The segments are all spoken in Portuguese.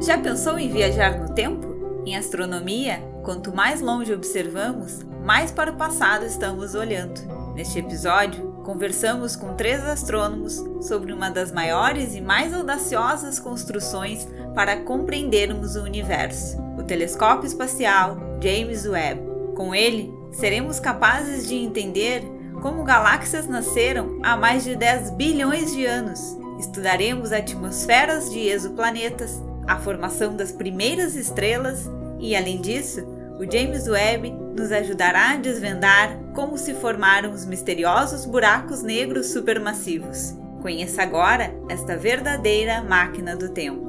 Já pensou em viajar no tempo? Em astronomia, quanto mais longe observamos, mais para o passado estamos olhando. Neste episódio, conversamos com três astrônomos sobre uma das maiores e mais audaciosas construções para compreendermos o universo: o telescópio espacial James Webb. Com ele, seremos capazes de entender como galáxias nasceram há mais de 10 bilhões de anos. Estudaremos atmosferas de exoplanetas, a formação das primeiras estrelas e, além disso, o James Webb nos ajudará a desvendar como se formaram os misteriosos buracos negros supermassivos. Conheça agora esta verdadeira máquina do tempo.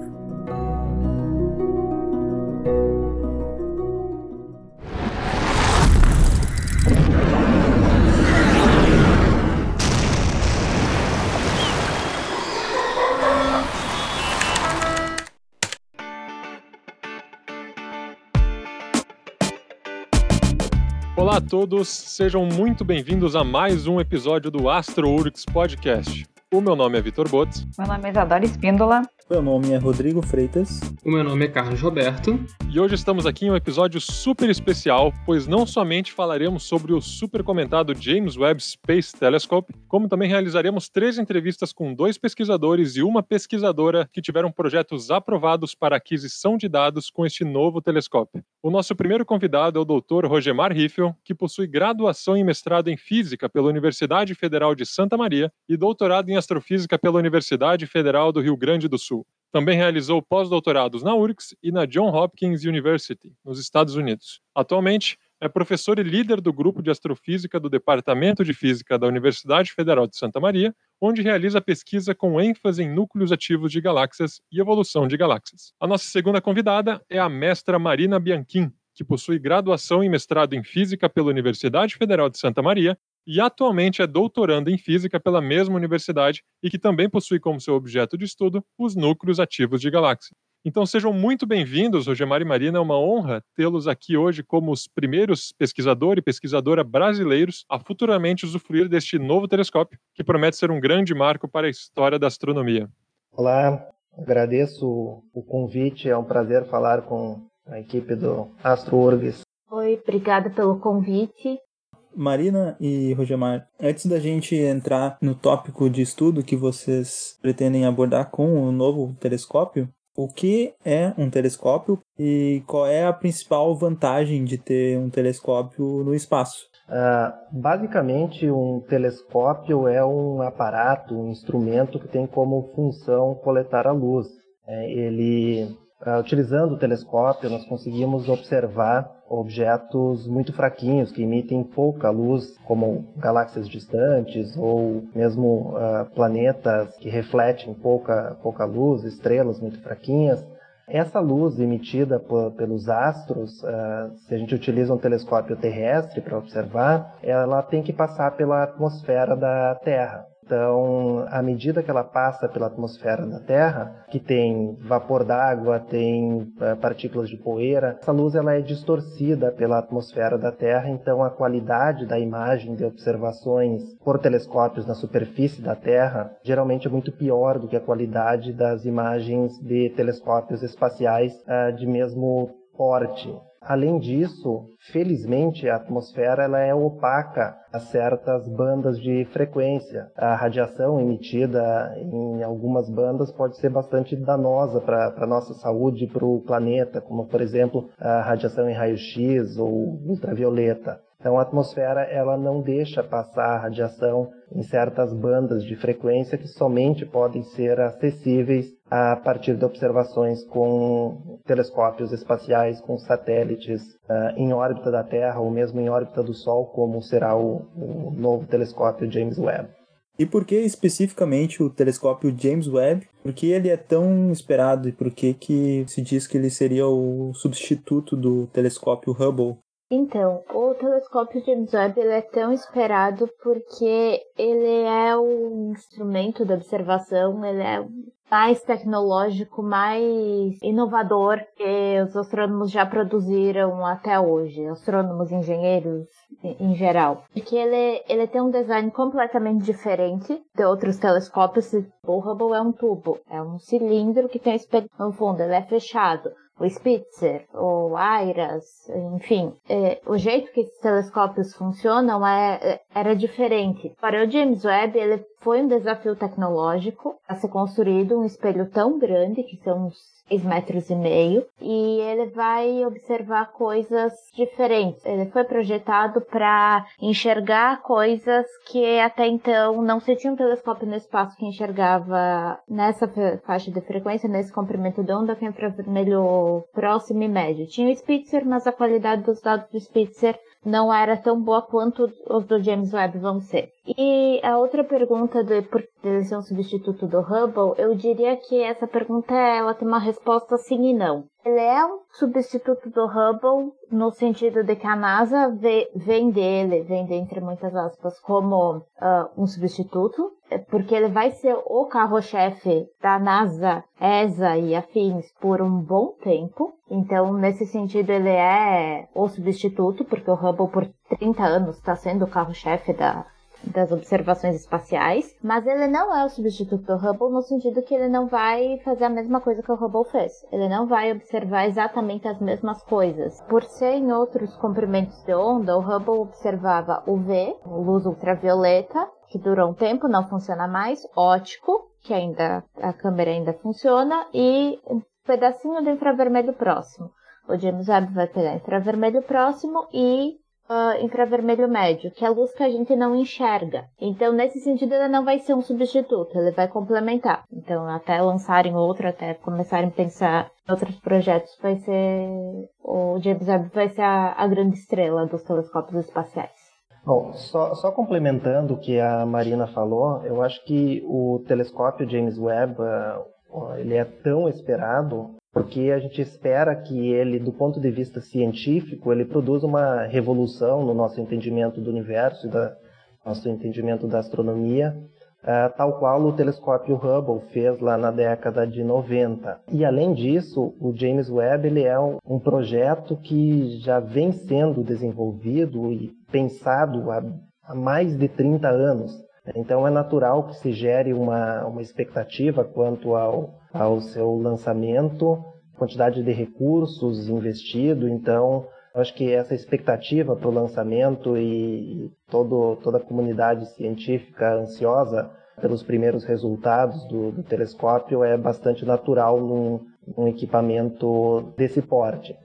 Todos, sejam muito bem-vindos a mais um episódio do Astro Urix Podcast. O meu nome é Vitor Botes. Meu nome é Isadora Espíndola. Meu nome é Rodrigo Freitas. O meu nome é Carlos Roberto. E hoje estamos aqui em um episódio super especial, pois não somente falaremos sobre o super comentado James Webb Space Telescope, como também realizaremos três entrevistas com dois pesquisadores e uma pesquisadora que tiveram projetos aprovados para aquisição de dados com este novo telescópio. O nosso primeiro convidado é o Dr. Rogemar Riffel, que possui graduação e mestrado em Física pela Universidade Federal de Santa Maria e doutorado em Astrofísica pela Universidade Federal do Rio Grande do Sul. Também realizou pós-doutorados na URGS e na John Hopkins University, nos Estados Unidos. Atualmente, é professor e líder do grupo de astrofísica do Departamento de Física da Universidade Federal de Santa Maria, onde realiza pesquisa com ênfase em núcleos ativos de galáxias e evolução de galáxias. A nossa segunda convidada é a mestra Marina Bianchim, que possui graduação e mestrado em Física pela Universidade Federal de Santa Maria e atualmente é doutoranda em física pela mesma universidade e que também possui como seu objeto de estudo os núcleos ativos de galáxias. Então sejam muito bem-vindos, Rogemar e Marina. É uma honra tê-los aqui hoje como os primeiros pesquisador e pesquisadora brasileiros a futuramente usufruir deste novo telescópio, que promete ser um grande marco para a história da astronomia. Olá, agradeço o convite. É um prazer falar com a equipe do AstroUrgs. Oi, obrigada pelo convite. Marina e Rogemar, antes da gente entrar no tópico de estudo que vocês pretendem abordar com o novo telescópio, o que é um telescópio e qual é a principal vantagem de ter um telescópio no espaço? Uh, basicamente, um telescópio é um aparato, um instrumento que tem como função coletar a luz. É, ele Uh, utilizando o telescópio, nós conseguimos observar objetos muito fraquinhos que emitem pouca luz, como galáxias distantes ou mesmo uh, planetas que refletem pouca, pouca luz, estrelas muito fraquinhas. Essa luz emitida pelos astros, uh, se a gente utiliza um telescópio terrestre para observar, ela tem que passar pela atmosfera da Terra. Então, à medida que ela passa pela atmosfera da Terra, que tem vapor d'água, tem eh, partículas de poeira, essa luz ela é distorcida pela atmosfera da Terra, então a qualidade da imagem de observações por telescópios na superfície da Terra geralmente é muito pior do que a qualidade das imagens de telescópios espaciais uh, de mesmo porte. Além disso, felizmente a atmosfera ela é opaca a certas bandas de frequência. A radiação emitida em algumas bandas pode ser bastante danosa para a nossa saúde e para o planeta, como por exemplo a radiação em raio-x ou ultravioleta. Então a atmosfera ela não deixa passar a radiação em certas bandas de frequência que somente podem ser acessíveis a partir de observações com telescópios espaciais, com satélites uh, em órbita da Terra ou mesmo em órbita do Sol, como será o, o novo telescópio James Webb. E por que especificamente o telescópio James Webb? Por que ele é tão esperado e por que, que se diz que ele seria o substituto do telescópio Hubble? Então, o telescópio James Webb ele é tão esperado porque ele é um instrumento de observação, ele é mais tecnológico, mais inovador que os astrônomos já produziram até hoje, astrônomos, engenheiros em geral. Porque ele, ele tem um design completamente diferente de outros telescópios. O Hubble é um tubo, é um cilindro que tem espelho no fundo, ele é fechado o Spitzer, o IRAS, enfim, é, o jeito que esses telescópios funcionam é, é, era diferente. Para o James Webb, ele foi um desafio tecnológico a ser construído um espelho tão grande, que são uns 6 metros e meio, e ele vai observar coisas diferentes. Ele foi projetado para enxergar coisas que até então não se tinha um telescópio no espaço que enxergava nessa faixa de frequência, nesse comprimento de onda, que é infravermelho próximo e médio. Tinha o Spitzer, mas a qualidade dos dados do Spitzer não era tão boa quanto os do James Webb vão ser. E a outra pergunta de por ele ser um substituto do Hubble, eu diria que essa pergunta ela tem uma resposta sim e não. Ele é um substituto do Hubble no sentido de que a NASA vê, vem dele, vem de, entre muitas aspas, como uh, um substituto, porque ele vai ser o carro-chefe da NASA, ESA e afins por um bom tempo. Então, nesse sentido, ele é o substituto, porque o Hubble por 30 anos está sendo o carro-chefe da, das observações espaciais, mas ele não é o substituto do Hubble no sentido que ele não vai fazer a mesma coisa que o Hubble fez. Ele não vai observar exatamente as mesmas coisas. Por ser em outros comprimentos de onda, o Hubble observava UV, luz ultravioleta, que durou um tempo, não funciona mais, ótico, que ainda a câmera ainda funciona, e um pedacinho do infravermelho próximo. O James Webb vai pegar infravermelho próximo e uh, infravermelho médio, que é a luz que a gente não enxerga. Então, nesse sentido, ele não vai ser um substituto, ele vai complementar. Então, até lançarem outro, até começarem a pensar em outros projetos, vai ser. O James Webb vai ser a, a grande estrela dos telescópios espaciais. Bom, só, só, complementando o que a Marina falou, eu acho que o telescópio James Webb uh, ele é tão esperado porque a gente espera que ele, do ponto de vista científico, ele produza uma revolução no nosso entendimento do universo e nosso entendimento da astronomia, uh, tal qual o telescópio Hubble fez lá na década de 90. E além disso, o James Webb ele é um, um projeto que já vem sendo desenvolvido e pensado há, há mais de 30 anos. Então é natural que se gere uma, uma expectativa quanto ao, ao seu lançamento, quantidade de recursos investido. Então, acho que essa expectativa para o lançamento e, todo, toda a comunidade científica ansiosa pelos primeiros resultados do, do telescópio é bastante natural num, num equipamento desse porte.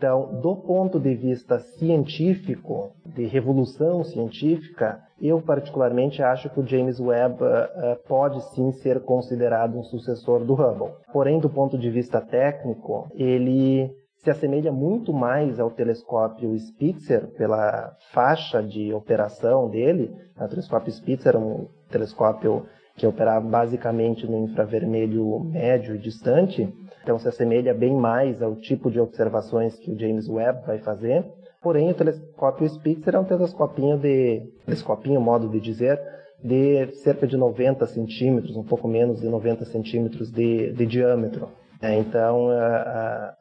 Então, do ponto de vista científico, de revolução científica, eu particularmente acho que o James Webb uh, pode sim ser considerado um sucessor do Hubble. Porém, do ponto de vista técnico, ele se assemelha muito mais ao telescópio Spitzer pela faixa de operação dele. O telescópio Spitzer é um telescópio que operava basicamente no infravermelho médio e distante, então se assemelha bem mais ao tipo de observações que o James Webb vai fazer. Porém, o telescópio Spitzer é um telescopinho de telescopinho, modo de dizer, de cerca de 90 centímetros, um pouco menos de 90 centímetros de, de diâmetro. É, então,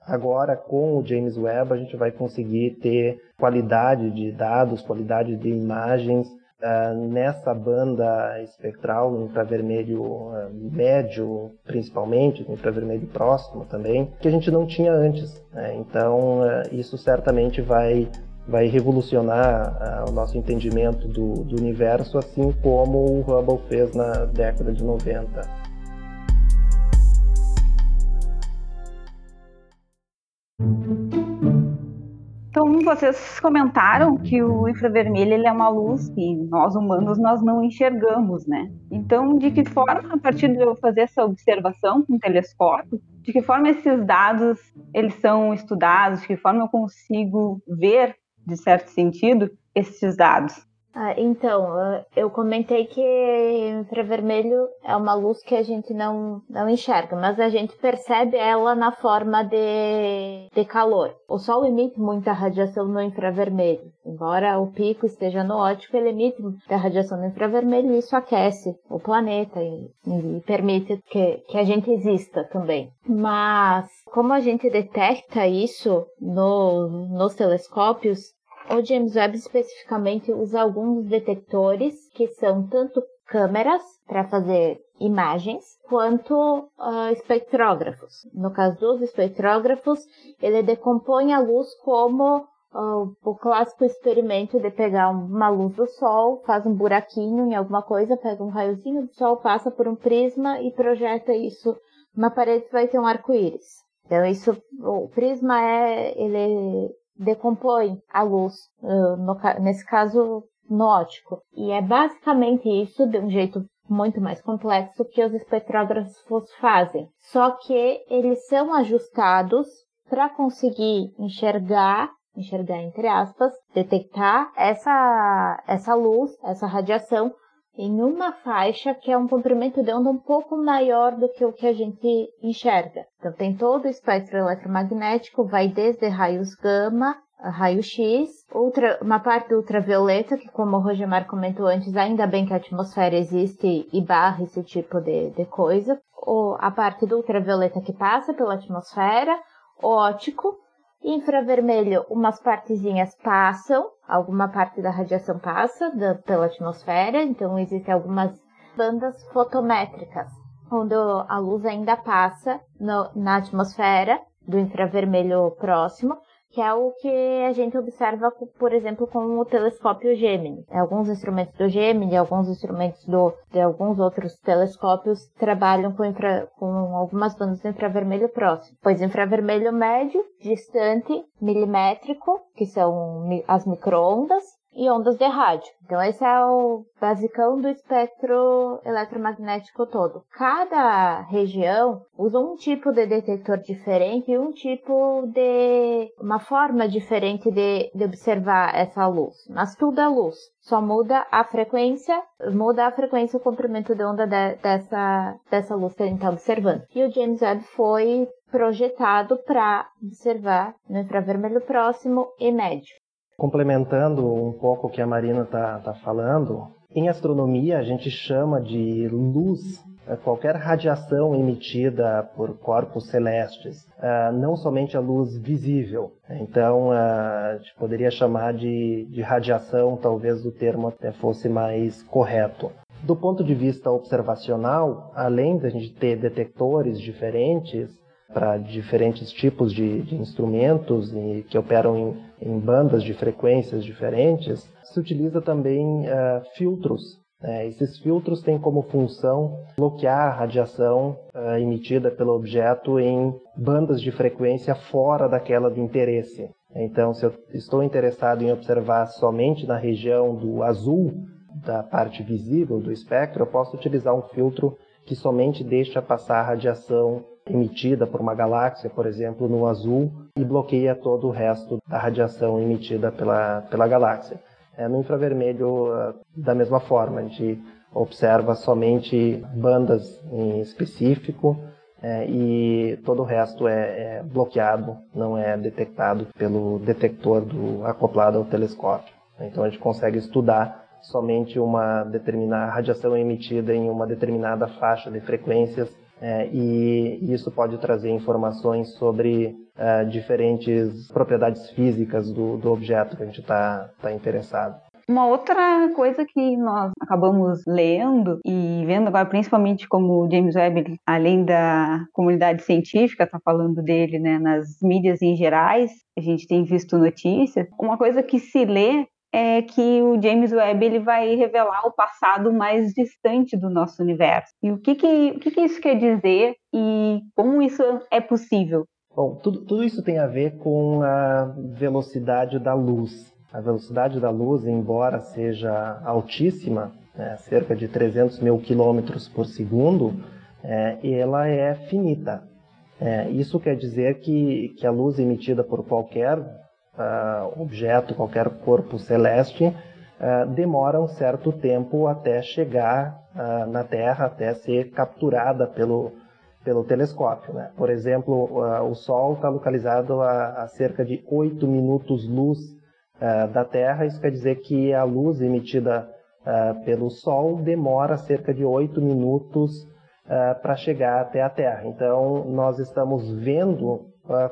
agora com o James Webb a gente vai conseguir ter qualidade de dados, qualidade de imagens Uh, nessa banda espectral, no infravermelho uh, médio, principalmente, no infravermelho próximo também, que a gente não tinha antes. Né? Então, uh, isso certamente vai, vai revolucionar o nosso entendimento do, do universo, assim como o Hubble fez na década de 90. Então, vocês comentaram que o infravermelho ele é uma luz que nós humanos nós não enxergamos, né? Então, de que forma, a partir de eu fazer essa observação com o telescópio, de que forma esses dados eles são estudados, de que forma eu consigo ver, de certo sentido, esses dados? Ah, então, ah, eu comentei que infravermelho é uma luz que a gente não, não enxerga, mas a gente percebe ela na forma de, de calor. O Sol emite muita radiação no infravermelho. Embora o pico esteja no ótico, ele emite muita radiação no infravermelho e isso aquece o planeta e, e permite que, que a gente exista também. Mas, como a gente detecta isso no, nos telescópios, o James Webb especificamente usa alguns detectores que são tanto câmeras para fazer imagens quanto uh, espectrógrafos. No caso dos espectrógrafos, ele decompõe a luz como uh, o clássico experimento de pegar uma luz do Sol, faz um buraquinho em alguma coisa, pega um raiozinho do Sol, passa por um prisma e projeta isso numa parede vai ter um arco-íris. Então isso, o prisma é, ele decompõe a luz, no, nesse caso no ótico. E é basicamente isso de um jeito muito mais complexo que os espectrógrafos fazem. Só que eles são ajustados para conseguir enxergar, enxergar entre aspas, detectar essa, essa luz, essa radiação em uma faixa que é um comprimento de onda um pouco maior do que o que a gente enxerga. Então tem todo o espectro eletromagnético, vai desde raios gama raio-x, uma parte ultravioleta, que como o Rogemar comentou antes, ainda bem que a atmosfera existe e barra esse tipo de, de coisa, ou a parte do ultravioleta que passa pela atmosfera, ótico, Infravermelho, umas partezinhas passam, alguma parte da radiação passa da, pela atmosfera, então existem algumas bandas fotométricas, onde a luz ainda passa no, na atmosfera do infravermelho próximo, que é o que a gente observa, por exemplo, com o telescópio Gemini. Alguns instrumentos do Gemini, alguns instrumentos do, de alguns outros telescópios trabalham com, infra, com algumas bandas de infravermelho próximo. Pois infravermelho médio, distante, milimétrico, que são as microondas, e ondas de rádio. Então esse é o basicão do espectro eletromagnético todo. Cada região usa um tipo de detector diferente e um tipo de uma forma diferente de, de observar essa luz. Mas tudo é luz. Só muda a frequência, muda a frequência e o comprimento de onda de, dessa, dessa luz que a gente está observando. E o James Webb foi projetado para observar no infravermelho próximo e médio. Complementando um pouco o que a Marina está tá falando, em astronomia a gente chama de luz é, qualquer radiação emitida por corpos celestes, é, não somente a luz visível. Então, é, a gente poderia chamar de, de radiação, talvez o termo até fosse mais correto. Do ponto de vista observacional, além da gente ter detectores diferentes, para diferentes tipos de, de instrumentos e que operam em, em, bandas de frequências diferentes, se utiliza também uh, filtros. Né? esses filtros têm como função bloquear a radiação uh, emitida pelo objeto em bandas de frequência fora daquela de interesse. Então, se eu estou interessado em observar somente na região do azul da parte visível do espectro, eu posso utilizar um filtro que somente deixa passar a radiação emitida por uma galáxia, por exemplo, no azul, e bloqueia todo o resto da radiação emitida pela, pela galáxia. É, no infravermelho, ah, da mesma forma, a gente observa somente bandas em específico é, e todo o resto é, é, bloqueado, não é detectado pelo detector do, acoplado ao telescópio. Então a gente consegue estudar somente uma determinada radiação emitida em uma determinada faixa de frequências é, e isso pode trazer informações sobre é, diferentes propriedades físicas do, do objeto que a gente está tá interessado. Uma outra coisa que nós acabamos lendo e vendo agora, principalmente como o James Webb, além da comunidade científica, está falando dele né, nas mídias em gerais, a gente tem visto notícias. Uma coisa que se lê é que o James Webb ele vai revelar o passado mais distante do nosso universo. E o que, que, o que, que isso quer dizer e como isso é possível? Bom, tudo, tudo isso tem a ver com a velocidade da luz. A velocidade da luz, embora seja altíssima, né, cerca de 300 mil quilômetros por segundo, é, ela é finita. É, isso quer dizer que, que a luz emitida por qualquer uh, objeto, qualquer corpo celeste, uh, demora um certo tempo até chegar uh, na Terra, até ser capturada pelo, pelo telescópio. Né? Por exemplo, o Sol está localizado a, a, cerca de 8 minutos-luz da Terra, isso quer dizer que a luz emitida pelo Sol demora cerca de 8 minutos para chegar até a Terra. Então, nós estamos vendo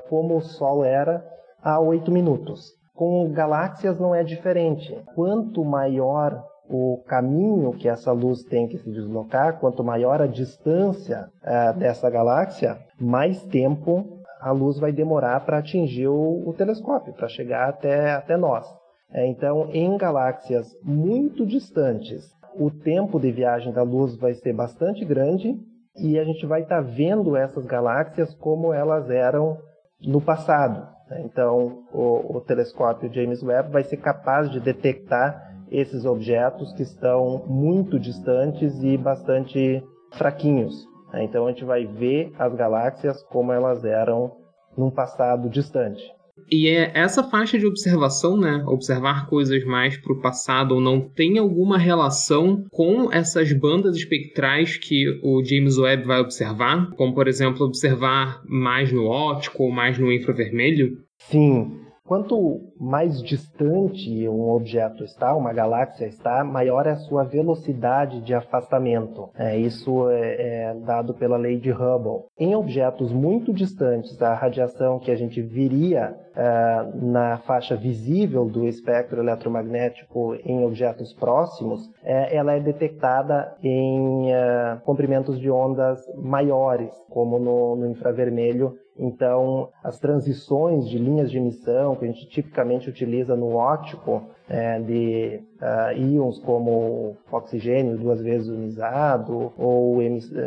como o Sol era há 8 minutos. Com galáxias não é diferente. Quanto maior o caminho que essa luz tem que se deslocar, quanto maior a distância uh, dessa galáxia, mais tempo a luz vai demorar para atingir o, o telescópio, para chegar até, até nós. É, então, em galáxias muito distantes, o tempo de viagem da luz vai ser bastante grande e a gente vai estar tá vendo essas galáxias como elas eram no passado. Né? Então, o, o, telescópio James Webb vai ser capaz de detectar esses objetos que estão muito distantes e bastante fraquinhos. Né? Então, a gente vai ver as galáxias como elas eram num passado distante. E é essa faixa de observação, né, observar coisas mais para o passado ou não, tem alguma relação com essas bandas espectrais que o James Webb vai observar? Como, por exemplo, observar mais no óptico ou mais no infravermelho? Sim, Quanto mais distante um objeto está, uma galáxia está, maior é a sua velocidade de afastamento. É, isso é, é, dado pela lei de Hubble. Em objetos muito distantes, a radiação que a gente viria é, na faixa visível do espectro eletromagnético em objetos próximos, é, ela é detectada em é, comprimentos de ondas maiores, como no, no infravermelho então, as transições de linhas de emissão que a gente tipicamente utiliza no óptico, é, de uh, íons como oxigênio duas vezes ionizado ou é,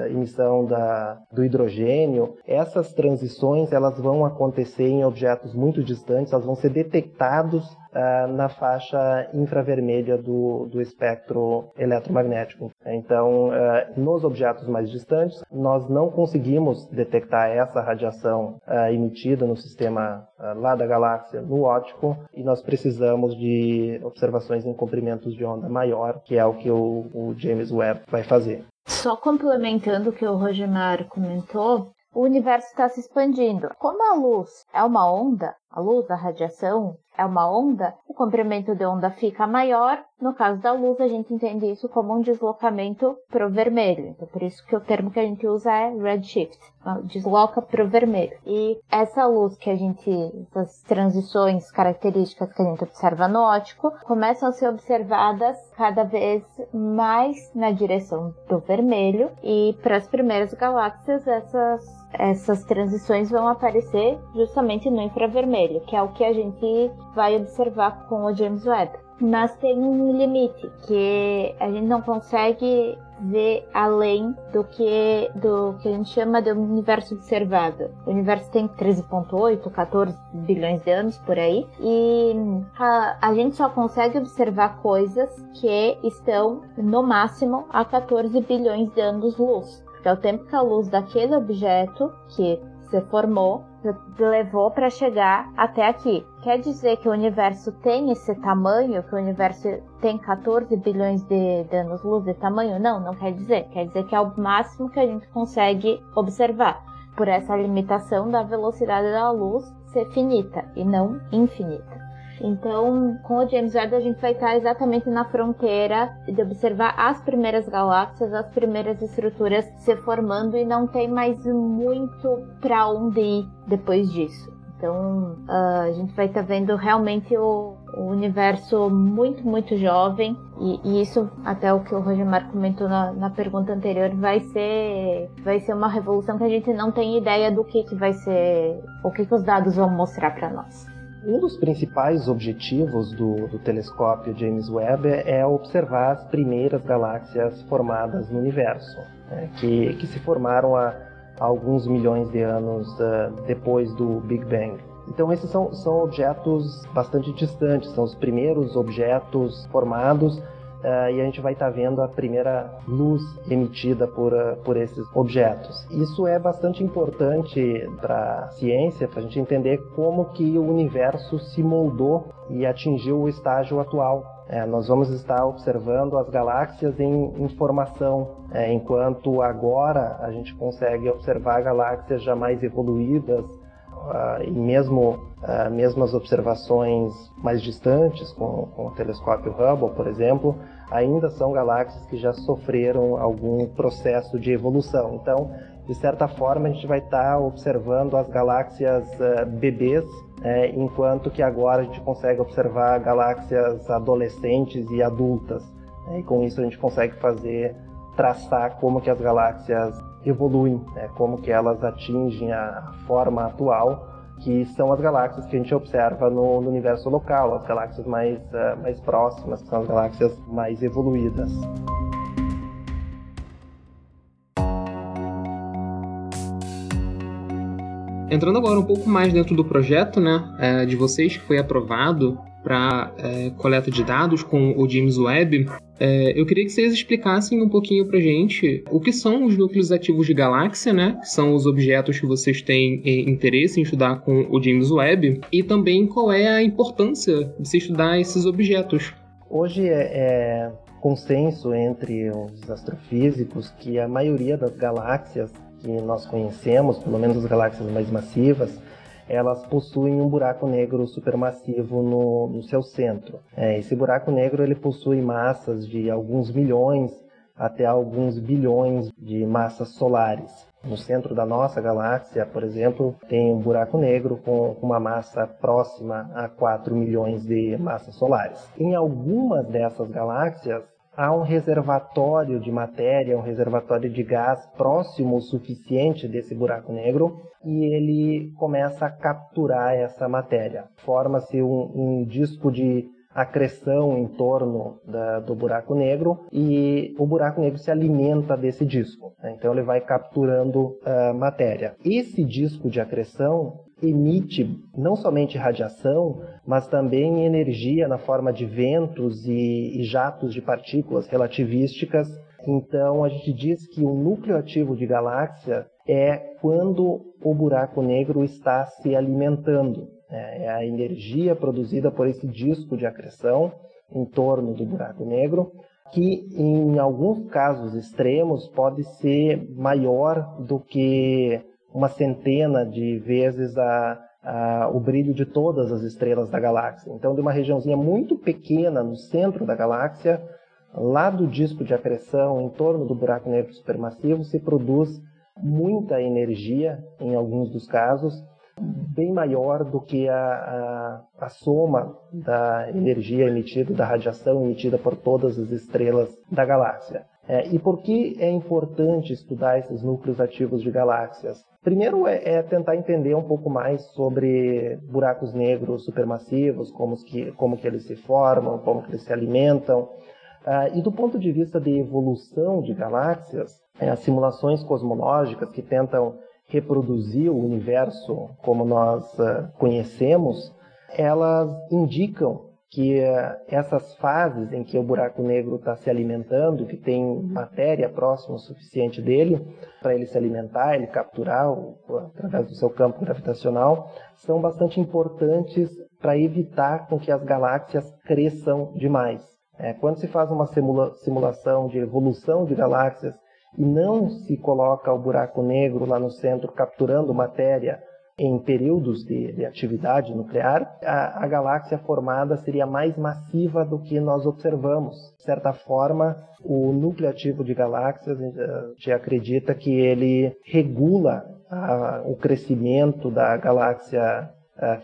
emissão da, do hidrogênio, essas transições elas vão acontecer em objetos muito distantes, elas vão ser detectados uh, na faixa infravermelha do, do espectro eletromagnético. Então, uh, nos objetos mais distantes, nós não conseguimos detectar essa radiação uh, emitida no sistema lá da galáxia no óptico e nós precisamos de observações em comprimentos de onda maior, que é o que o, o James Webb vai fazer. Só complementando o que o Rogemar comentou, o universo está se expandindo. Como a luz é uma onda, a luz, a radiação, é uma onda, o comprimento de onda fica maior. No caso da luz, a gente entende isso como um deslocamento para o vermelho. Então, por isso que o termo que a gente usa é redshift, desloca para o vermelho. E essa luz que a gente, essas transições características que a gente observa no óptico, começam a ser observadas cada vez mais na direção do vermelho. E para as primeiras galáxias, essas essas transições vão aparecer justamente no infravermelho, que é o que a gente vai observar com o James Webb. Mas tem um limite que a gente não consegue ver além do que do que a gente chama de universo observado. O universo tem 13.8, 14 bilhões de anos por aí e a, a gente só consegue observar coisas que estão no máximo a 14 bilhões de anos-luz é o tempo que a luz daquele objeto que se formou levou para chegar até aqui. Quer dizer que o universo tem esse tamanho, que o universo tem 14 bilhões de, de anos-luz de tamanho? Não, não quer dizer. Quer dizer que é o máximo que a gente consegue observar, por essa limitação da velocidade da luz ser finita e não infinita. Então, com o James Webb, a gente vai estar exatamente na fronteira de observar as primeiras galáxias, as primeiras estruturas se formando e não tem mais muito para onde ir depois disso. Então, uh, a gente vai estar vendo realmente o, o, universo muito, muito jovem. E, e, isso, até o que o Rogemar comentou na, na, pergunta anterior, vai ser, vai ser uma revolução que a gente não tem ideia do que, que vai ser, o que, que os dados vão mostrar para nós. Um dos principais objetivos do, do, telescópio James Webb é observar as primeiras galáxias formadas no universo, né, que, que, se formaram há, alguns milhões de anos uh, depois do Big Bang. Então, esses são, são objetos bastante distantes, são os primeiros objetos formados Uh, e a gente vai estar tá vendo a primeira luz emitida por, uh, por esses objetos. Isso é bastante importante para a ciência, para a gente entender como que o universo se moldou e atingiu o estágio atual. É, nós vamos estar observando as galáxias em, em formação, é, enquanto agora a gente consegue observar galáxias já mais evoluídas uh, e mesmo, uh, mesmo as observações mais distantes, com, com o telescópio Hubble, por exemplo, ainda são galáxias que já sofreram algum processo de evolução. Então, de certa forma, a gente vai estar observando as galáxias uh, bebês, é, enquanto que agora a gente consegue observar galáxias adolescentes e adultas. Né? E com isso a gente consegue fazer, traçar como que as galáxias evoluem, né? como que elas atingem a forma atual, que são as galáxias que a gente observa no, no universo local, as galáxias mais, uh, mais próximas, que são as galáxias mais evoluídas. Entrando agora um pouco mais dentro do projeto, né, é, de vocês que foi aprovado para é, coleta de dados com o James Webb, é, eu queria que vocês explicassem um pouquinho para gente o que são os núcleos ativos de galáxia, né? Que são os objetos que vocês têm interesse em estudar com o James Webb e também qual é a importância de se estudar esses objetos. Hoje é, é consenso entre os astrofísicos que a maioria das galáxias que nós conhecemos, pelo menos as galáxias mais massivas, elas possuem um buraco negro supermassivo no, no seu centro. É, esse buraco negro ele possui massas de alguns milhões até alguns bilhões de massas solares. No centro da nossa galáxia, por exemplo, tem um buraco negro com uma massa próxima a 4 milhões de massas solares. Em algumas dessas galáxias, há um reservatório de matéria, um reservatório de gás próximo o suficiente desse buraco negro e ele começa a capturar essa matéria. Forma-se um, um, disco de acreção em torno da, do buraco negro e o buraco negro se alimenta desse disco. Né? Então ele vai capturando uh, matéria. Esse disco de acreção emite não somente radiação, mas também energia na forma de ventos e, e jatos de partículas relativísticas. Então, a gente diz que o núcleo ativo de galáxia é quando o buraco negro está se alimentando. Né? É a energia produzida por esse disco de acreção em torno do buraco negro, que em alguns casos extremos pode ser maior do que uma centena de vezes a, a, o brilho de todas as estrelas da galáxia. Então, de uma regiãozinha muito pequena no centro da galáxia, lá do disco de acreção, em torno do buraco negro supermassivo, se produz muita energia, em alguns dos casos, bem maior do que a, a, a, soma da energia emitida, da radiação emitida por todas as estrelas da galáxia. É, e por que é importante estudar esses núcleos ativos de galáxias? Primeiro é, é, tentar entender um pouco mais sobre buracos negros supermassivos, como que, como que eles se formam, como que eles se alimentam. Uh, e do ponto de vista de evolução de galáxias, é, as simulações cosmológicas que tentam reproduzir o universo como nós uh, conhecemos, elas indicam que uh, essas fases em que o buraco negro está se alimentando, que tem matéria próxima o suficiente dele para ele se alimentar, ele capturar através do seu campo gravitacional, são bastante importantes para evitar com que as galáxias cresçam demais. É, quando se faz uma simula simulação de evolução de galáxias e não se coloca o buraco negro lá no centro capturando matéria em períodos de, de atividade nuclear, a, a, galáxia formada seria mais massiva do que nós observamos. De certa forma, o núcleo ativo de galáxias, a gente acredita que ele regula a, o crescimento da galáxia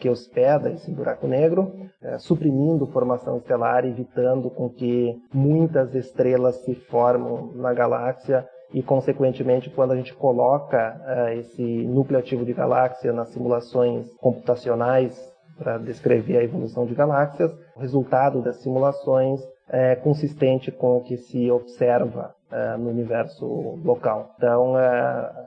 que hospeda esse buraco negro, é, suprimindo formação estelar, evitando com que muitas estrelas se formam na galáxia e, consequentemente, quando a gente coloca uh, esse núcleo ativo de galáxia nas simulações computacionais para descrever a evolução de galáxias, o resultado das simulações é consistente com o que se observa uh, no universo local. Então, uh,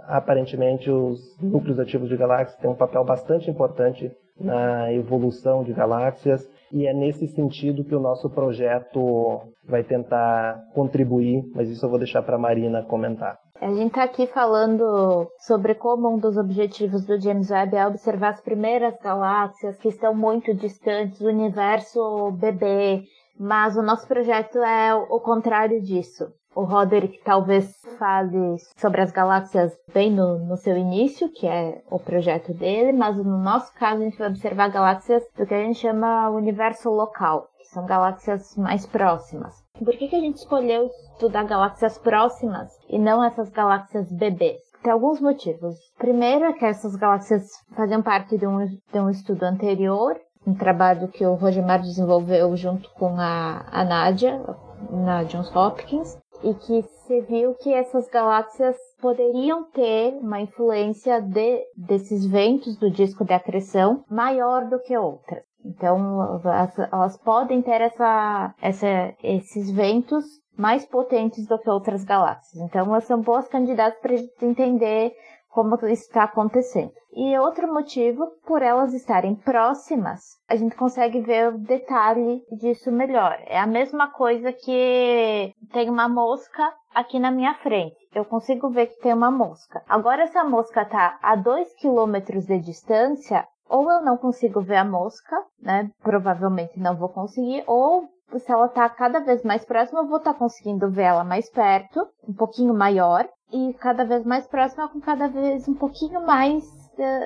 aparentemente, os núcleos ativos de galáxias têm um papel bastante importante na evolução de galáxias e é nesse sentido que o nosso projeto vai tentar contribuir, mas isso eu vou deixar para a Marina comentar. A gente está aqui falando sobre como um dos objetivos do James Webb é observar as primeiras galáxias que estão muito distantes, o universo bebê, mas o nosso projeto é o contrário disso. O Roderick talvez fale sobre as galáxias bem no, no, seu início, que é o projeto dele, mas no nosso caso a gente vai observar galáxias do que a gente chama universo local, que são galáxias mais próximas. Por que, que a gente escolheu estudar galáxias próximas e não essas galáxias bebês? Tem alguns motivos. Primeiro é que essas galáxias faziam parte de um, de um estudo anterior, um trabalho que o Rogemar desenvolveu junto com a, a Nadia, na Johns Hopkins, e que se viu que essas galáxias poderiam ter uma influência de, desses ventos do disco de acreção maior do que outras. Então, elas, elas podem ter essa, essa, esses ventos mais potentes do que outras galáxias. Então, elas são boas candidatas para a gente entender como isso está acontecendo. E outro motivo, por elas estarem próximas, a gente consegue ver o detalhe disso melhor. É a mesma coisa que tem uma mosca aqui na minha frente. Eu consigo ver que tem uma mosca. Agora, se a mosca está a 2 km de distância, ou eu não consigo ver a mosca, né? Provavelmente não vou conseguir, ou se ela está cada vez mais próxima, eu vou estar tá conseguindo ver ela mais perto, um pouquinho maior, e cada vez mais próxima com cada vez um pouquinho mais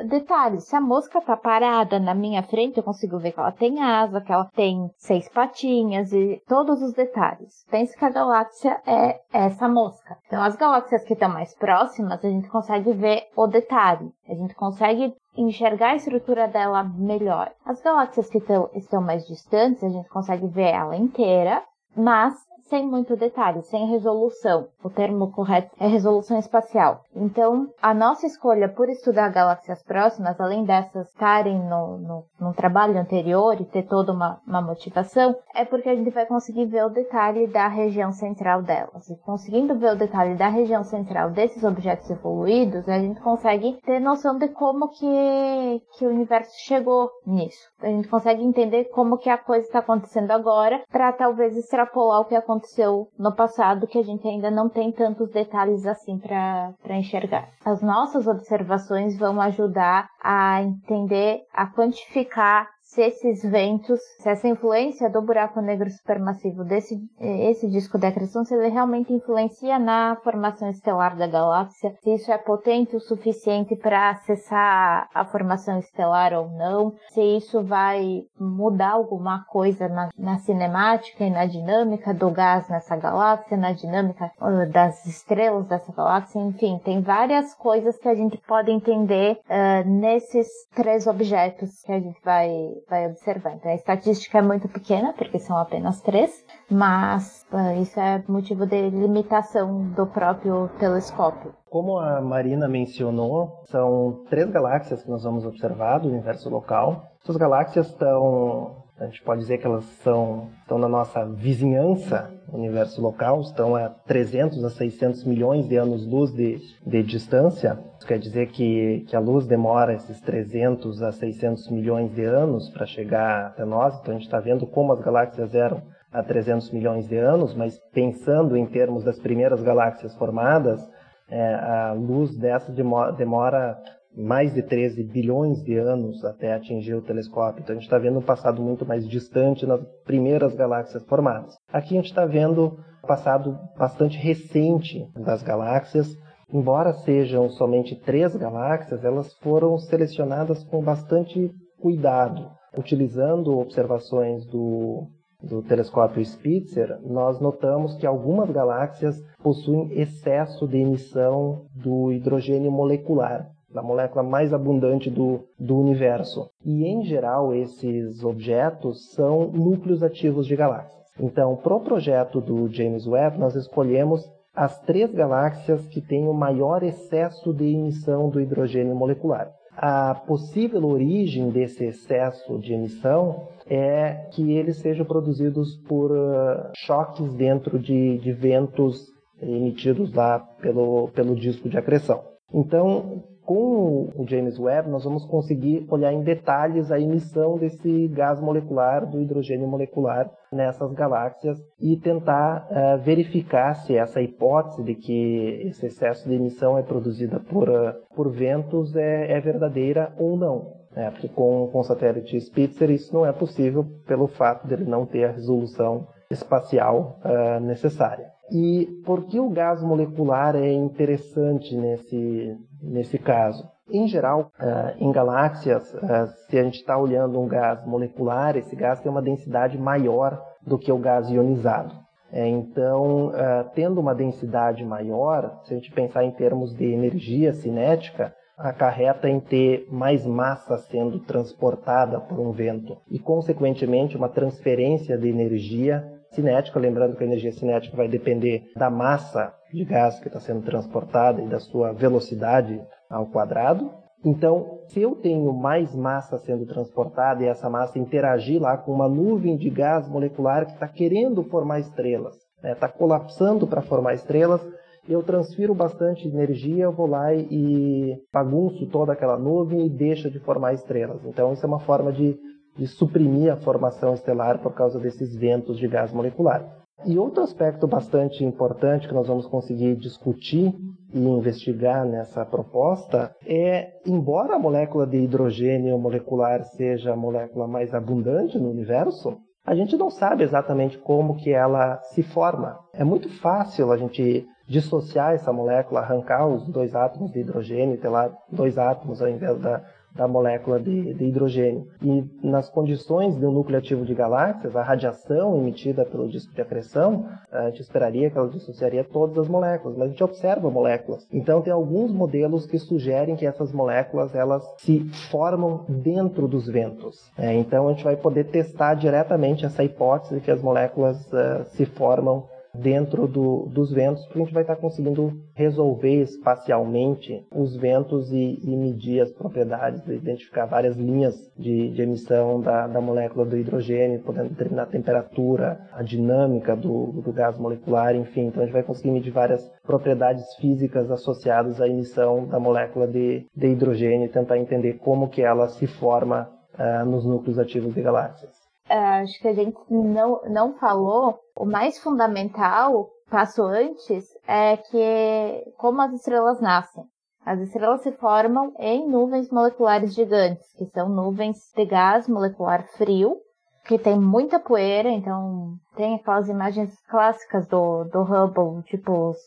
detalhes. Se a mosca tá parada na minha frente, eu consigo ver que ela tem asa, que ela tem seis patinhas e todos os detalhes. Pense que a galáxia é essa mosca. Então, as galáxias que estão mais próximas, a gente consegue ver o detalhe. A gente consegue enxergar a estrutura dela melhor. As galáxias que tão, estão mais distantes, a gente consegue ver ela inteira, mas sem muito detalhe, sem resolução. O termo correto é resolução espacial. Então, a nossa escolha por estudar galáxias próximas, além dessas estarem no, no, no trabalho anterior e ter toda uma, uma motivação, é porque a gente vai conseguir ver o detalhe da região central delas. E conseguindo ver o detalhe da região central desses objetos evoluídos, a gente consegue ter noção de como que, que o universo chegou nisso. A gente consegue entender como que a coisa está acontecendo agora para talvez extrapolar o que aconteceu aconteceu no passado que a gente ainda não tem tantos detalhes assim para enxergar. As nossas observações vão ajudar a entender, a quantificar se esses ventos, se essa influência do buraco negro supermassivo desse esse disco de acreção, se ele realmente influencia na formação estelar da galáxia, se isso é potente o suficiente para acessar a formação estelar ou não, se isso vai mudar alguma coisa na, na cinemática e na dinâmica do gás nessa galáxia, na dinâmica uh, das estrelas dessa galáxia, enfim, tem várias coisas que a gente pode entender uh, nesses três objetos que a gente vai vai observar. Então a estatística é muito pequena, porque são apenas três, mas uh, isso é motivo de limitação do próprio telescópio. Como a Marina mencionou, são três galáxias que nós vamos observar do universo local. Essas galáxias estão a gente pode dizer que elas são, estão na nossa vizinhança, universo local, estão a 300 a 600 milhões de anos-luz de, de distância. Isso quer dizer que, que a luz demora esses 300 a 600 milhões de anos para chegar até nós. Então a gente está vendo como as galáxias eram há 300 milhões de anos, mas pensando em termos das primeiras galáxias formadas, é, a luz dessa demora, demora mais de 13 bilhões de anos até atingir o telescópio. Então a gente está vendo um passado muito mais distante nas primeiras galáxias formadas. Aqui a gente está vendo um passado bastante recente das galáxias. Embora sejam somente três galáxias, elas foram selecionadas com bastante cuidado. Utilizando observações do, do telescópio Spitzer, nós notamos que algumas galáxias possuem excesso de emissão do hidrogênio molecular da molécula mais abundante do, do universo. E, em geral, esses objetos são núcleos ativos de galáxias. Então, para o projeto do James Webb, nós escolhemos as três galáxias que têm o maior excesso de emissão do hidrogênio molecular. A possível origem desse excesso de emissão é que eles sejam produzidos por uh, choques dentro de, de ventos emitidos lá pelo, pelo disco de acreção. Então, com o James Webb, nós vamos conseguir olhar em detalhes a emissão desse gás molecular, do hidrogênio molecular, nessas galáxias e tentar uh, verificar se essa hipótese de que esse excesso de emissão é produzida por, uh, por ventos é, é verdadeira ou não. né? porque com, com o satélite Spitzer isso não é possível pelo fato dele não ter a resolução espacial uh, necessária. E por que o gás molecular é interessante nesse, nesse caso? Em geral, uh, em galáxias, uh, se a gente está olhando um gás molecular, esse gás tem uma densidade maior do que o gás ionizado. É, então, tendo uma densidade maior, se a gente pensar em termos de energia cinética, acarreta em ter mais massa sendo transportada por um vento e, consequentemente, uma transferência de energia cinética. Lembrando que a energia cinética vai depender da massa de gás que está sendo transportada e da sua velocidade ao quadrado. Então, se eu tenho mais massa sendo transportada e essa massa interagir lá com uma nuvem de gás molecular que está querendo formar estrelas, está né, colapsando para formar estrelas, eu transfiro bastante energia, vou lá e bagunço toda aquela nuvem e deixa de formar estrelas. Então, isso é uma forma de, de suprimir a formação estelar por causa desses ventos de gás molecular. E outro aspecto bastante importante que nós vamos conseguir discutir e investigar nessa proposta é, embora a molécula de hidrogênio molecular seja a molécula mais abundante no universo, a gente não sabe exatamente como que ela se forma. É muito fácil a gente dissociar essa molécula, arrancar os dois átomos de hidrogênio, ter lá dois átomos ao invés da, da molécula de, de, hidrogênio. E nas condições de um núcleo ativo de galáxias, a radiação emitida pelo disco de acreção, a gente esperaria que ela dissociaria todas as moléculas, mas a gente observa moléculas. Então tem alguns modelos que sugerem que essas moléculas elas se formam dentro dos ventos. É, então a gente vai poder testar diretamente essa hipótese de que as moléculas uh, se formam dentro do, dos ventos, porque a gente vai estar conseguindo resolver espacialmente os ventos e, e medir as propriedades, identificar várias linhas de, de emissão da, da, molécula do hidrogênio, podendo determinar a temperatura, a dinâmica do, do gás molecular, enfim. Então a gente vai conseguir medir várias propriedades físicas associadas à emissão da molécula de, de hidrogênio e tentar entender como que ela se forma uh, nos núcleos ativos de galáxias. É, acho que a gente não, não falou, o mais fundamental, passo antes, é que como as estrelas nascem. As estrelas se formam em nuvens moleculares gigantes, que são nuvens de gás molecular frio, que tem muita poeira, então tem aquelas imagens clássicas do, do Hubble, tipo os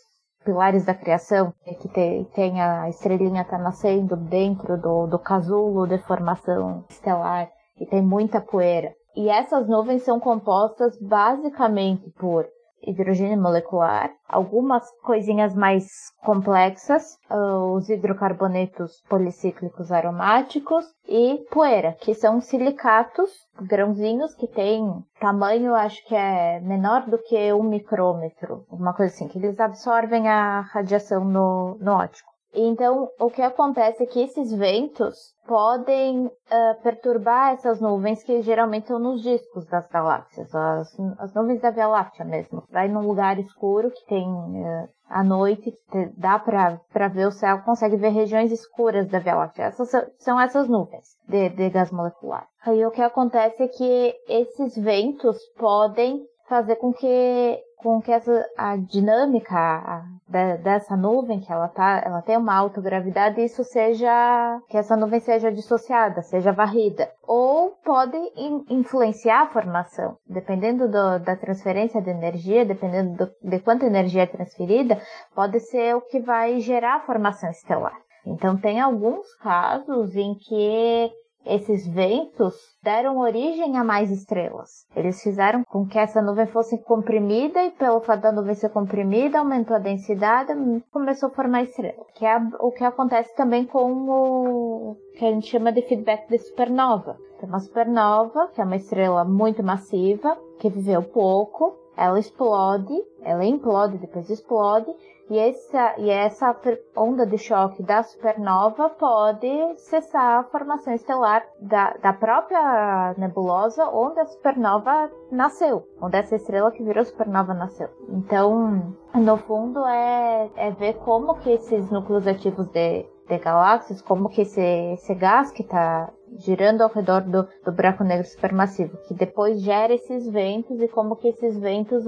pilares da criação, que tem, tem a estrelinha tá nascendo dentro do, do casulo de formação estelar, e tem muita poeira. E essas nuvens são compostas basicamente por hidrogênio molecular, algumas coisinhas mais complexas, uh, os hidrocarbonetos policíclicos aromáticos e poeira, que são silicatos, grãozinhos que têm tamanho, acho que é menor do que um micrômetro, uma coisa assim, que eles absorvem a radiação no, no ótico. Então, o que acontece é que esses ventos podem uh, perturbar essas nuvens que geralmente estão nos discos das galáxias, as, as nuvens da Via Láctea mesmo. Vai num lugar escuro que tem uh, à noite, que dá para ver o céu, consegue ver regiões escuras da Via Láctea. Essas são essas nuvens de, de gás molecular. Aí o que acontece é que esses ventos podem fazer com que com que essa a dinâmica a, de, dessa nuvem que ela tá ela tem uma alta gravidade isso seja que essa nuvem seja dissociada seja varrida. Ou pode in, influenciar a formação. Dependendo do, da transferência de energia dependendo do, de quanta energia é transferida pode ser o que vai gerar a formação estelar. Então tem alguns casos em que esses ventos deram origem a mais estrelas. Eles fizeram com que essa nuvem fosse comprimida e pelo fato da nuvem ser comprimida, aumentou a densidade, começou a formar estrela. Que é o que acontece também com o que a gente chama de feedback de supernova. Tem uma supernova, que é uma estrela muito massiva, que viveu pouco, ela explode, ela implode, depois explode, e essa, e essa onda de choque da supernova pode cessar a formação estelar da, da própria nebulosa onde a supernova nasceu, onde essa estrela que virou supernova nasceu. Então, no fundo, é, é ver como que esses núcleos ativos de, de galáxias, como que esse, esse gás que está girando ao redor do, do buraco negro supermassivo, que depois gera esses ventos e como que esses ventos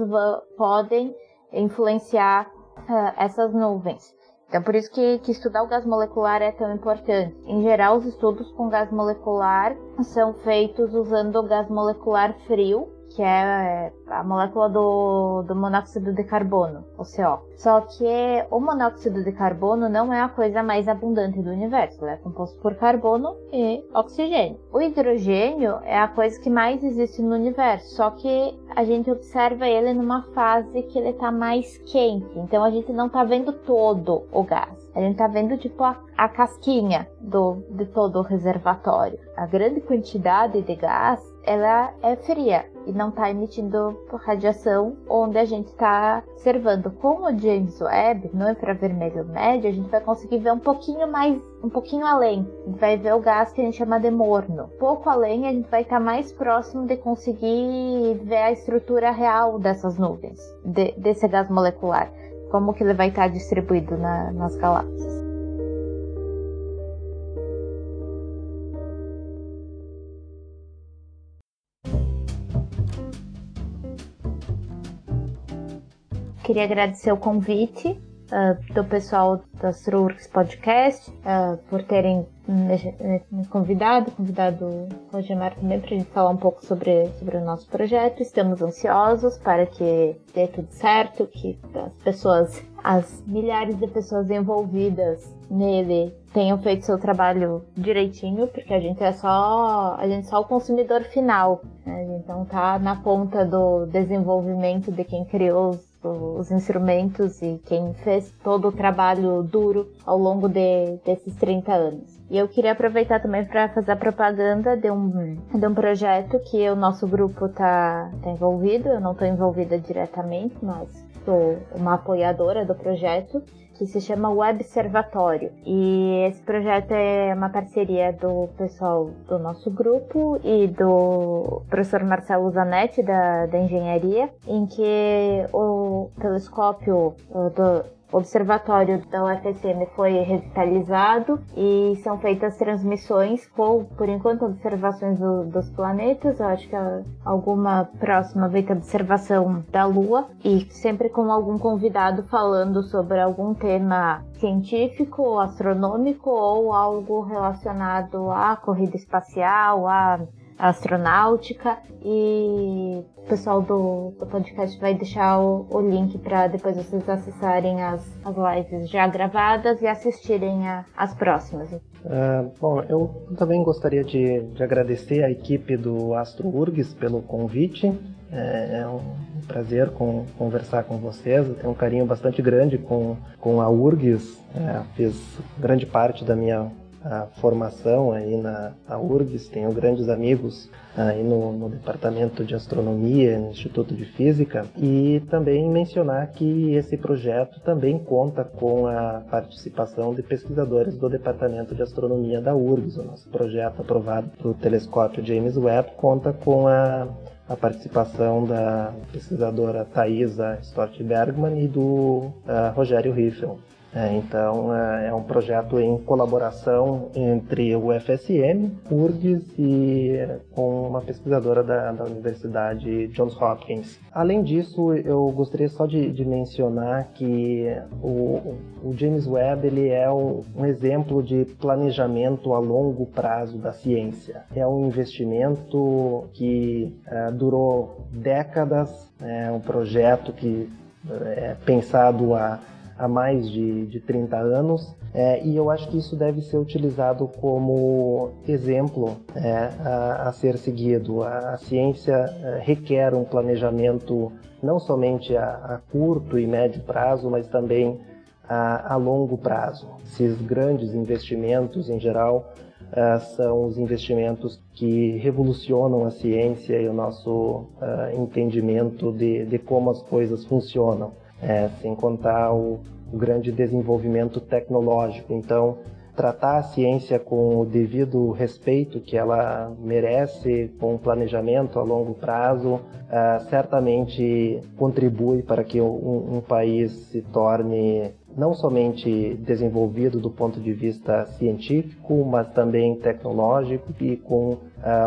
podem influenciar uh, essas nuvens. Então, por isso que, que estudar o gás molecular é tão importante. Em geral, os estudos com gás molecular são feitos usando o gás molecular frio, que é a molécula do, do monóxido de carbono, o CO. Só que o monóxido de carbono não é a coisa mais abundante do universo, ele é composto por carbono e oxigênio. O hidrogênio é a coisa que mais existe no universo, só que a gente observa ele numa fase que ele está mais quente, então a gente não está vendo todo o gás. A gente está vendo tipo a, a casquinha do, de todo o reservatório. A grande quantidade de gás ela é fria e não está emitindo radiação onde a gente está observando. Com o James Webb, no infravermelho médio, a gente vai conseguir ver um pouquinho mais, um pouquinho além. A gente vai ver o gás que a gente chama de morno. Pouco além, a gente vai estar tá mais próximo de conseguir ver a estrutura real dessas nuvens, de, desse gás molecular. Como que ele vai estar tá distribuído na, nas galáxias. Queria agradecer o convite uh, do pessoal da Astroworks Podcast uh, por terem me convidado, convidado o Rogemar também para a gente falar um pouco sobre, sobre o nosso projeto. Estamos ansiosos para que dê tudo certo, que as pessoas, as milhares de pessoas envolvidas nele tenham feito seu trabalho direitinho, porque a gente é só a gente é só o consumidor final, né? então tá na ponta do desenvolvimento de quem criou os os instrumentos e quem fez todo o trabalho duro ao longo de, desses 30 anos. E eu queria aproveitar também para fazer a propaganda de um, de um projeto que o nosso grupo está tá envolvido. Eu não estou envolvida diretamente, mas sou uma apoiadora do projeto que se chama Web Observatório. E esse projeto é uma parceria do pessoal do nosso grupo e do professor Marcelo Zanetti, da, da engenharia, em que o telescópio do, observatório da UFSM foi revitalizado e são feitas transmissões com, por enquanto, observações do, dos planetas. Eu acho que alguma próxima vai ter observação da Lua e sempre com algum convidado falando sobre algum tema científico, astronômico ou algo relacionado à corrida espacial, à astronáutica e o pessoal do, do podcast vai deixar o, o link para depois vocês acessarem as, as lives já gravadas e assistirem a, as próximas. Uh, bom, eu também gostaria de, de agradecer a equipe do Astro URGS pelo convite. É, é um prazer com, conversar com vocês. Eu tenho um carinho bastante grande com, com a URGS. É, fiz grande parte da minha a formação aí na, na URGS, tenho grandes amigos aí no, no, Departamento de Astronomia, no Instituto de Física, e também mencionar que esse projeto também conta com a participação de pesquisadores do Departamento de Astronomia da URGS. O nosso projeto aprovado pelo telescópio James Webb conta com a a participação da pesquisadora Thaisa Stort Bergman e do uh, Rogério Riffel. É, então é, é, um projeto em colaboração entre o FSM, URGS e com uma pesquisadora da, da Universidade Johns Hopkins. Além disso, eu gostaria só de, de mencionar que o, o, James Webb ele é um, um, exemplo de planejamento a longo prazo da ciência. É um investimento que é, durou décadas, é um projeto que é pensado a há mais de, de 30 anos é, e eu acho que isso deve ser utilizado como exemplo é, a, a, ser seguido. A, a ciência é, requer um planejamento não somente a, a, curto e médio prazo, mas também a, longo prazo. Esses grandes investimentos, em geral, Uh, são os investimentos que revolucionam a ciência e o nosso uh, entendimento de, de, como as coisas funcionam é, sem contar o, o grande desenvolvimento tecnológico. Então, tratar a ciência com o devido respeito que ela merece, com planejamento a longo prazo, uh, certamente contribui para que um, um, país se torne não somente desenvolvido do ponto de vista científico, mas também tecnológico e com uh,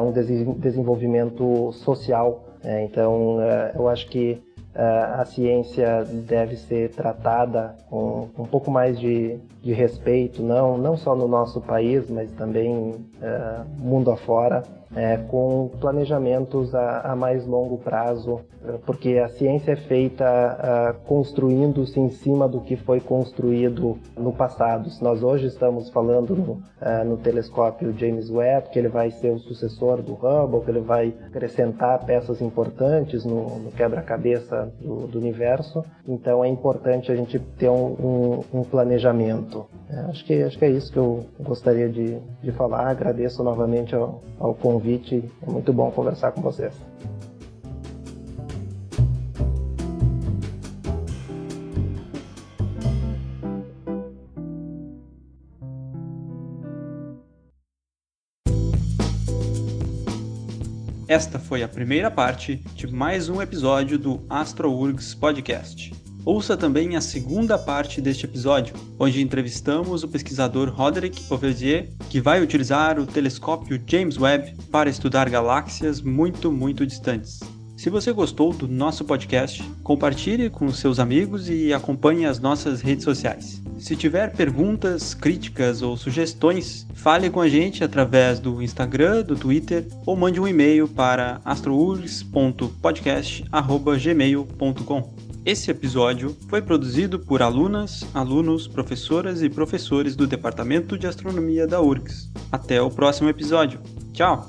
um desenvolvimento social. É, então, uh, eu acho que a ciência deve ser tratada com um pouco mais de, de respeito, não, não só no nosso país, mas também mundo afora é, com planejamentos a, a, mais longo prazo, é, porque a ciência é feita construindo-se em cima do que foi construído no passado. Se nós hoje estamos falando no, no, telescópio James Webb, que ele vai ser o sucessor do Hubble, que ele vai acrescentar peças importantes no, no quebra-cabeça do, do, universo, então é importante a gente ter um, um, um planejamento. É, acho, que, acho que é isso que eu gostaria de, de falar. Agradeço novamente ao, ao convite. É muito bom conversar com vocês. Esta foi a primeira parte de mais um episódio do AstroUrgs Podcast. Ouça também a segunda parte deste episódio, onde entrevistamos o pesquisador Roderick Overdier, que vai utilizar o telescópio James Webb para estudar galáxias muito, muito distantes. Se você gostou do nosso podcast, compartilhe com seus amigos e acompanhe as nossas redes sociais. Se tiver perguntas, críticas ou sugestões, fale com a gente através do Instagram, do Twitter ou mande um e-mail para astrours.podcast@gmail.com. Esse episódio foi produzido por alunas, alunos, professoras e professores do Departamento de Astronomia da URGS. Até o próximo episódio. Tchau!